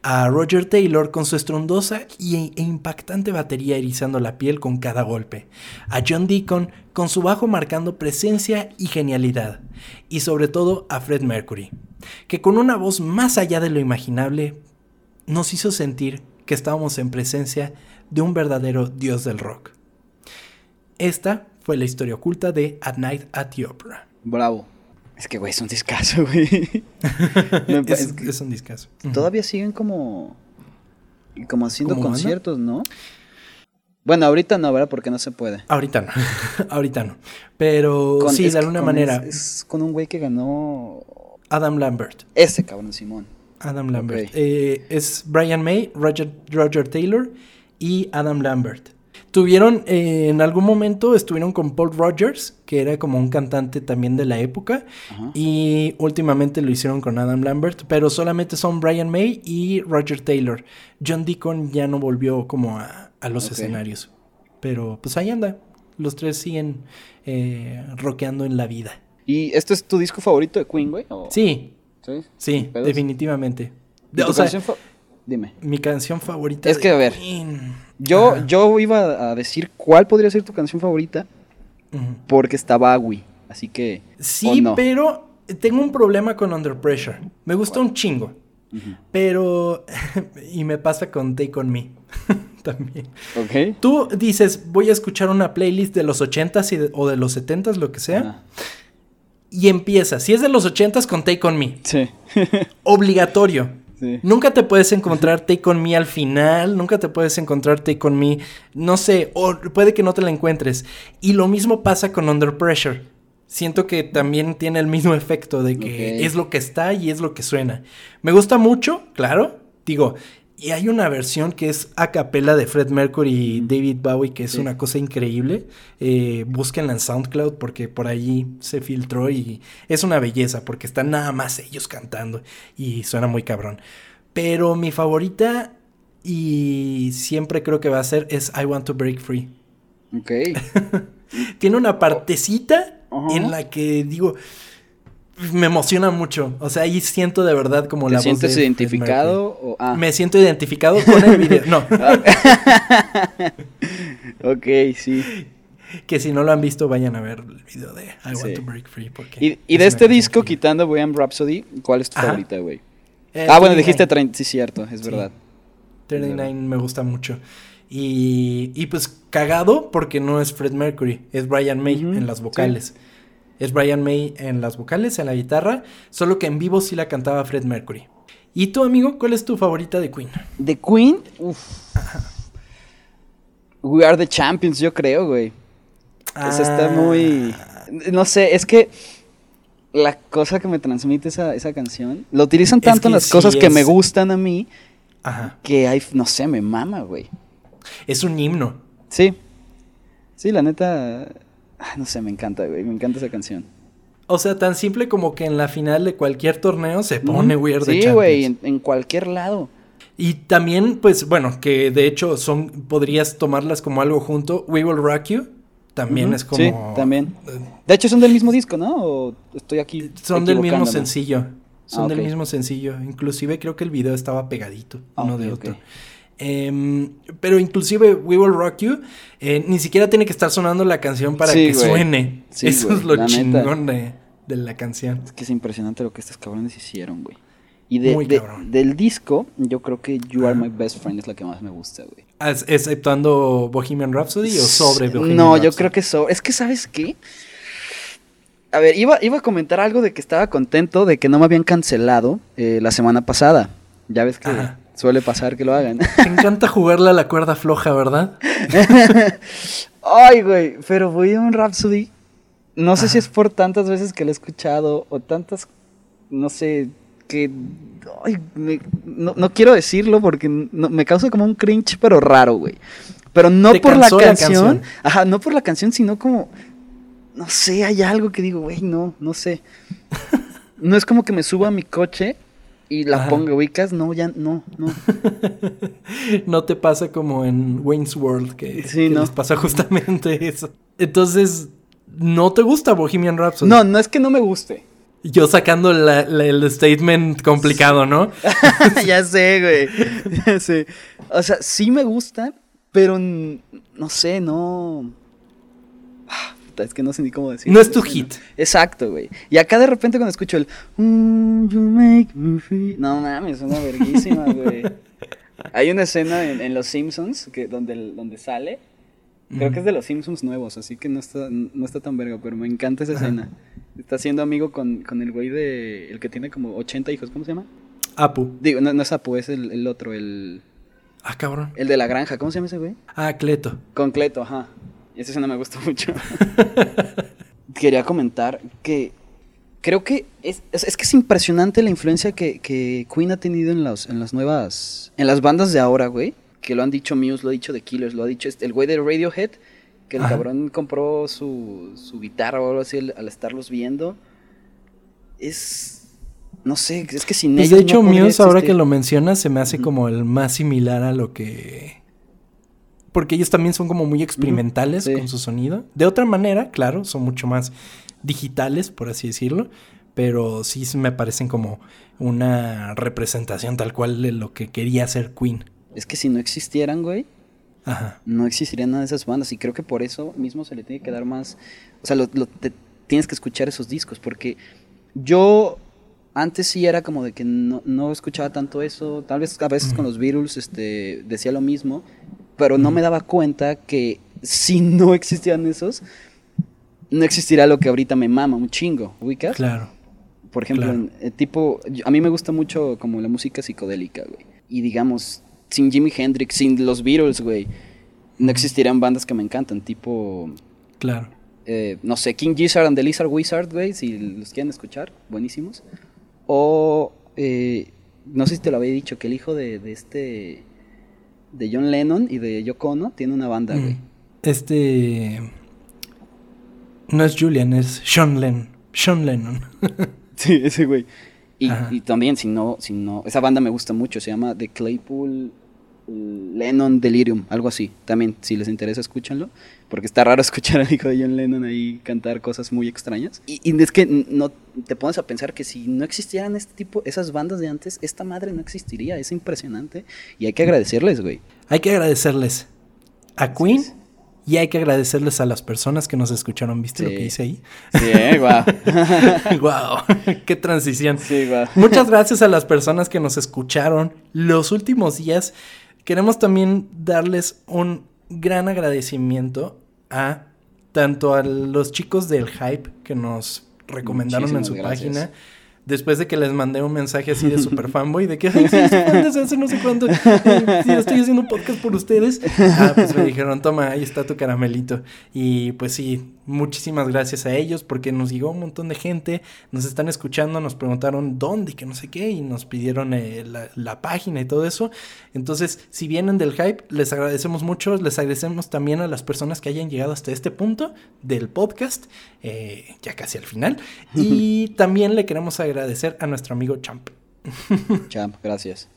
a Roger Taylor con su estrondosa e impactante batería erizando la piel con cada golpe, a John Deacon con su bajo marcando presencia y genialidad, y sobre todo a Fred Mercury, que con una voz más allá de lo imaginable nos hizo sentir que estábamos en presencia de un verdadero dios del rock. Esta fue la historia oculta de At Night at the Opera.
Bravo. Es que, güey, es un discazo, güey. *laughs*
es, un discazo.
Todavía siguen como. Como haciendo conciertos, ¿no? Bueno, ahorita no, ¿verdad? Porque no se puede.
Ahorita no. *laughs* ahorita no. Pero sí, de alguna manera.
Es, con un güey que ganó.
Adam Lambert.
Ese cabrón, Simón.
Adam Lambert. Eh, es Brian May, Roger, Roger Taylor y Adam Lambert. Tuvieron, eh, en algún momento estuvieron con Paul Rogers, que era como un cantante también de la época, y últimamente lo hicieron con Adam Lambert, pero solamente son Brian May y Roger Taylor. John Deacon ya no volvió como a, los escenarios, pero pues ahí anda, los tres siguen eh, rockeando en la vida.
¿Y este es tu disco favorito de Queen, güey?
Sí, sí, definitivamente.
Dime.
Mi canción favorita.
Es que, a ver. Yo, yo iba a decir cuál podría ser tu canción favorita. Porque está Bagui. Así que.
Sí, pero tengo un problema con Under Pressure. Me gusta un chingo. Pero. *laughs* y me pasa con Take On Me. *laughs* También.
Ok.
Tú dices, voy a escuchar una playlist de los 80s o de los 70s, lo que sea. Y empieza. Si es de los 80s, con Take On Me.
Sí. *laughs*
Obligatorio. Nunca te puedes encontrar Take On Me al final, nunca te puedes encontrar Take On Me, no sé, o puede que no te la encuentres. Y lo mismo pasa con Under Pressure. Siento que también tiene el mismo efecto de que es lo que está y es lo que suena. Me gusta mucho, claro. Digo, y hay una versión que es a capela de Fred Mercury y David Bowie, que es una cosa increíble. Eh, búsquenla en SoundCloud porque por allí se filtró y es una belleza porque están nada más ellos cantando y suena muy cabrón. Pero mi favorita y siempre creo que va a ser es I Want to Break Free.
Ok. *laughs*
Tiene una partecita en la que digo, me emociona mucho. O sea, ahí siento de verdad como la
voz. ¿Te sientes identificado? O,
ah. Me siento identificado con el video. No. *laughs*
ok, sí.
Que si no lo han visto, vayan a ver el video de I Want to Break Free.
Porque y, de este disco, quitando Bohemian Rhapsody, ¿cuál es tu favorita, güey? Eh, ah, bueno, dijiste 30, sí, cierto, es verdad.
39 me gusta mucho. Y, y, pues cagado porque no es Fred Mercury, es Brian May en las vocales es Brian May en las vocales, en la guitarra, solo que en vivo sí la cantaba Fred Mercury. ¿Y tu amigo, cuál es tu favorita de Queen?
¿De Queen? Uf. We Are the Champions, yo creo, güey. Esa está ah. muy... No sé, es que la cosa que me transmite esa, canción, lo utilizan tanto en las cosas que me gustan a mí, Ajá. que hay, no sé, me mama, güey.
Es un himno.
Sí. Sí, la neta, no sé, me encanta, güey. Me encanta esa canción.
O sea, tan simple como que en la final de cualquier torneo se pone Weird
Sí, güey, en, cualquier lado.
Y también, pues, bueno, que de hecho son, podrías tomarlas como algo junto. We Will Rock You. También es como.
Sí, también. De hecho, son del mismo disco, ¿no? ¿O estoy aquí.
Son del mismo sencillo. Son ah, del mismo sencillo. Inclusive creo que el video estaba pegadito, ah, uno de otro. Em, pero inclusive We Will Rock You eh, ni siquiera tiene que estar sonando la canción para que suene. Eso es lo chingón de, la canción.
Es que es impresionante lo que estos cabrones hicieron, güey. Y de, del disco, yo creo que You Are My Best Friend es la que más me gusta, güey.
¿Exceptuando Bohemian Rhapsody o sobre Bohemian
No, yo creo que sobre. Es que, ¿sabes qué? A ver, iba, iba a comentar algo de que estaba contento de que no me habían cancelado eh, la semana pasada. Ya ves que Suele pasar que lo hagan. *laughs*
Te encanta jugarle a la cuerda floja, ¿verdad? *laughs*
Ay, güey, pero voy a un Rhapsody. no sé si es por tantas veces que lo he escuchado o tantas, no sé, que... Ay, no, quiero decirlo porque me causa como un cringe, pero raro, güey. Pero no por la canción, Ajá, no por la canción, sino como... No sé, hay algo que digo, güey, no, no sé. *laughs* no es como que me suba a mi coche y la ponga, ubicas, no, ya, no, no. *laughs*
no te pasa como en Wayne's World, que, sí, no. les pasa justamente *laughs* eso. Entonces, ¿no te gusta Bohemian Rhapsody?
No, no es que no me guste.
Yo sacando el statement complicado, ¿no? *laughs*
ya sé, güey. Ya sé. O sea, sí me gusta, pero no sé, no es que no sé ni cómo decirlo.
No es tu hit.
Exacto, güey. Y acá de repente cuando escucho el mm, you make me feel... No mames, es una verguísima, *laughs* güey. Hay una escena en, Los Simpsons que, donde, donde sale. Creo que es de los Simpsons nuevos, así que no está, no está tan verga, pero me encanta esa escena. Está siendo amigo con, el güey de. El que tiene como 80 hijos, ¿cómo se llama?
Apu.
Digo, no, no es Apu, es el, el otro, el.
Ah, cabrón.
El de la granja, ¿cómo se llama ese güey?
Ah, Cleto.
Con Cleto, ajá. Esa escena me gustó *laughs* mucho. Quería comentar que creo que es, es, que es impresionante la influencia que, que Queen ha tenido en, los, en las nuevas, en las bandas de ahora, güey. Que lo han dicho Muse, lo ha dicho The Killers, lo ha dicho este, el güey de Radiohead, que el cabrón compró su, su guitarra o algo así al, estarlos viendo. Es... No sé, es que sin
pues De hecho, Muse, ahora que lo mencionas, se me hace como el más similar a lo que porque ellos también son como muy experimentales con su sonido. De otra manera, claro, son mucho más digitales, por así decirlo, pero sí me parecen como una representación tal cual de lo que quería hacer Queen.
Es que si no existieran, güey, no existirían nada de esas bandas y creo que por eso mismo se le tiene que dar más, o sea, lo, tienes que escuchar esos discos porque yo antes sí era como de que no, escuchaba tanto eso, tal vez a veces con los Beatles este, decía lo mismo, pero no me daba cuenta que si no existían esos, no existirá lo que ahorita me mama un chingo, ¿ubicas?
Claro.
Por ejemplo, eh, tipo, a mí me gusta mucho como la música psicodélica, güey. Y digamos, sin Jimi Hendrix, sin los Beatles, güey, no existirían bandas que me encantan, tipo...
Claro.
Eh, no sé, King Gizzard and the Lizard Wizard, güey, si los quieren escuchar, buenísimos. O, eh, no sé si te lo había dicho, que el hijo de este de John Lennon y de Yoko Ono tiene una banda, güey.
Este. No es Julian, es Sean Lennon. Sean Lennon. *laughs*
sí, ese güey. Y, también, si no, si no. Esa banda me gusta mucho, se llama The Claypool Lennon Delirium, algo así. También, si les interesa, escúchanlo. Porque está raro *laughs* escuchar al hijo de John Lennon ahí cantar cosas muy extrañas. Y, y, es que no te pones a pensar que si no existieran este tipo, esas bandas de antes, esta madre no existiría. Es impresionante. Y hay que agradecerles, güey.
Hay que agradecerles a Queen. Y hay que agradecerles a las personas que nos escucharon. ¿Viste lo que hice ahí?
Sí, wow.
wow. *laughs* Qué transición. Sí, wow. Muchas gracias a las personas que nos escucharon los últimos días. Queremos también darles un gran agradecimiento a tanto a los chicos del Hype que nos recomendaron en su página después de que les mandé un mensaje así de *laughs* super fanboy, de que, ay, sí, hace no sé cuánto, eh, estoy haciendo podcast por ustedes. Ah, pues me dijeron, toma, ahí está tu caramelito. Y pues sí, muchísimas gracias a ellos porque nos llegó un montón de gente, nos están escuchando, nos preguntaron dónde, que no sé qué, y nos pidieron eh, la, página y todo eso. Entonces, si vienen del hype, les agradecemos mucho, les agradecemos también a las personas que hayan llegado hasta este punto del podcast, eh, ya casi al final. Y *laughs* también le queremos agradecer a nuestro amigo Champ. *laughs*
Champ, gracias.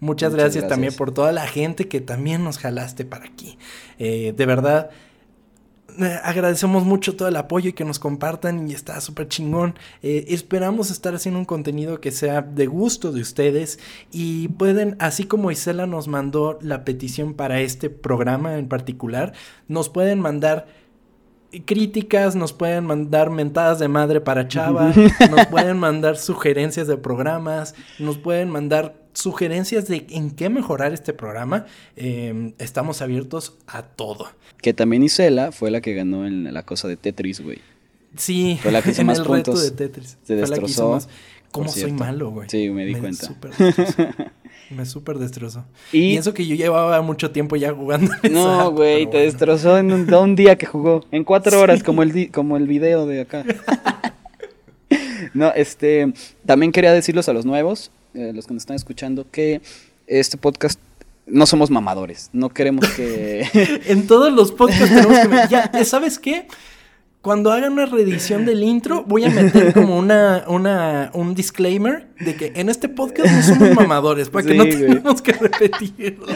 Muchas, gracias, también por toda la gente que también nos jalaste para aquí. Eh, de verdad, agradecemos mucho todo el apoyo y que nos compartan y está súper chingón. Eh, esperamos estar haciendo un contenido que sea de gusto de ustedes y pueden, así como Isela nos mandó la petición para este programa en particular, nos pueden mandar críticas, nos pueden mandar mentadas de madre para Chava, nos pueden mandar sugerencias de programas, nos pueden mandar sugerencias de en qué mejorar este programa. Em, estamos abiertos a todo.
Que también Isela fue la que ganó en la cosa de Tetris, güey.
Sí,
Fue la que hizo *laughs*
en
más
el
puntos.
reto de Tetris.
Se
Fue la que hizo
destrozó,
más. ¿Cómo soy malo, güey?
Sí, me di cuenta.
súper destrozó. *laughs* me súper destrozó. Y,
Y
eso que yo llevaba mucho tiempo ya jugando.
no, güey, te
bueno.
destrozó en un, un día que jugó. En cuatro horas, como el, di- como el video de acá. *laughs* no, este. También quería decirles a los nuevos, eh, los que nos están escuchando, que este podcast no somos mamadores. No queremos que. *laughs*
En todos los podcasts tenemos que... Ya, ¿sabes qué? Cuando hagan una reedición del intro, voy a meter como una, una, un disclaimer de que en este podcast no somos mamadores, para que no
güey.
tengamos que repetirlo.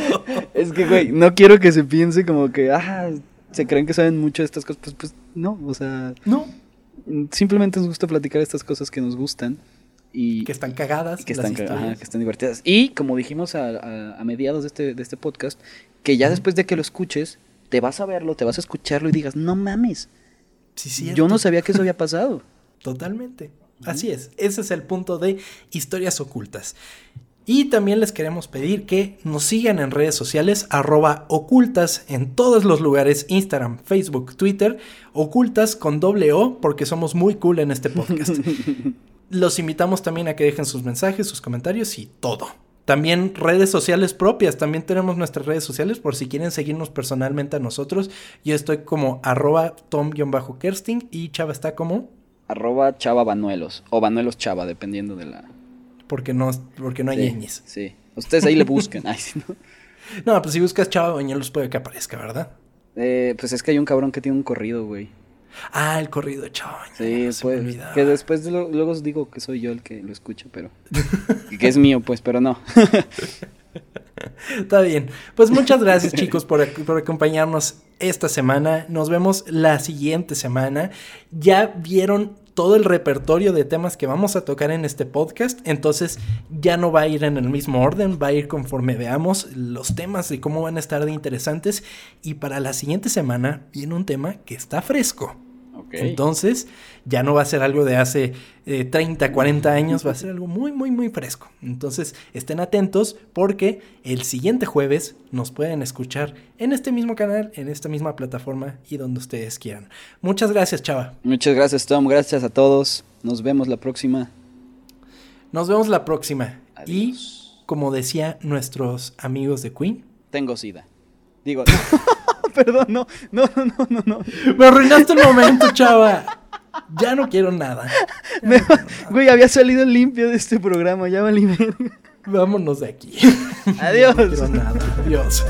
es que, güey, no quiero que se piense como que, ah, se creen que saben mucho de estas cosas. Pues, pues no, o sea,
No,
simplemente nos gusta platicar estas cosas que nos gustan. Y,
que están cagadas.
que están, ajá, que están divertidas. Y como dijimos a, a- a mediados de este, de este podcast, que ya después de que lo escuches, te vas a verlo, te vas a escucharlo y digas, no mames,
Sí, cierto.
yo no sabía que eso había pasado. *laughs*
Totalmente. Así es. Ese es el punto de historias ocultas. Y también les queremos pedir que nos sigan en redes sociales, arroba ocultas en todos los lugares, Instagram, Facebook, Twitter, ocultas con doble O, porque somos muy cool en este podcast. *laughs* Los invitamos también a que dejen sus mensajes, sus comentarios y todo. También redes sociales propias, también tenemos nuestras redes sociales por si quieren seguirnos personalmente a nosotros. Yo estoy como arroba tom-kersting y Chava está como...
Arroba Chava Banuelos, o Banuelos Chava, dependiendo de la...
Porque no, porque no hay
sí,
ñes.
sí. Ustedes ahí le busquen. *laughs* Ay, ¿no?
No, pues si buscas Chava Bañuelos puede que aparezca, ¿verdad?
Eh, pues es que hay un cabrón que tiene un corrido, güey.
Ah, el corrido Chava
Sí, pues, que después lo- luego os digo que soy yo el que lo escucha, pero... que es mío, pues, pero no. *laughs*
Está bien. Pues muchas gracias, chicos, por, por acompañarnos esta semana. Nos vemos la siguiente semana. Ya vieron todo el repertorio de temas que vamos a tocar en este podcast. Entonces ya no va a ir en el mismo orden, va a ir conforme veamos los temas y cómo van a estar de interesantes. Y para la siguiente semana viene un tema que está fresco. Entonces, ya no va a ser algo de hace eh, 30, 40 años, va a ser algo muy, muy, muy fresco. Entonces, estén atentos porque el siguiente jueves nos pueden escuchar en este mismo canal, en esta misma plataforma y donde ustedes quieran. Muchas gracias, Chava.
Muchas gracias, Tom. Gracias a todos. Nos vemos la próxima.
Nos vemos la próxima.
Adiós.
Y, como decía nuestros amigos de Queen,
Tengo sida. Digo, *laughs* perdón, no, no, no, no, no.
me arruinaste el momento, Chava. Ya no quiero nada. Ya *laughs*
Me-
no quiero nada.
güey, había salido limpio de este programa, ya valí.
Vámonos de aquí.
Adiós. *laughs*
No quiero nada. Adiós.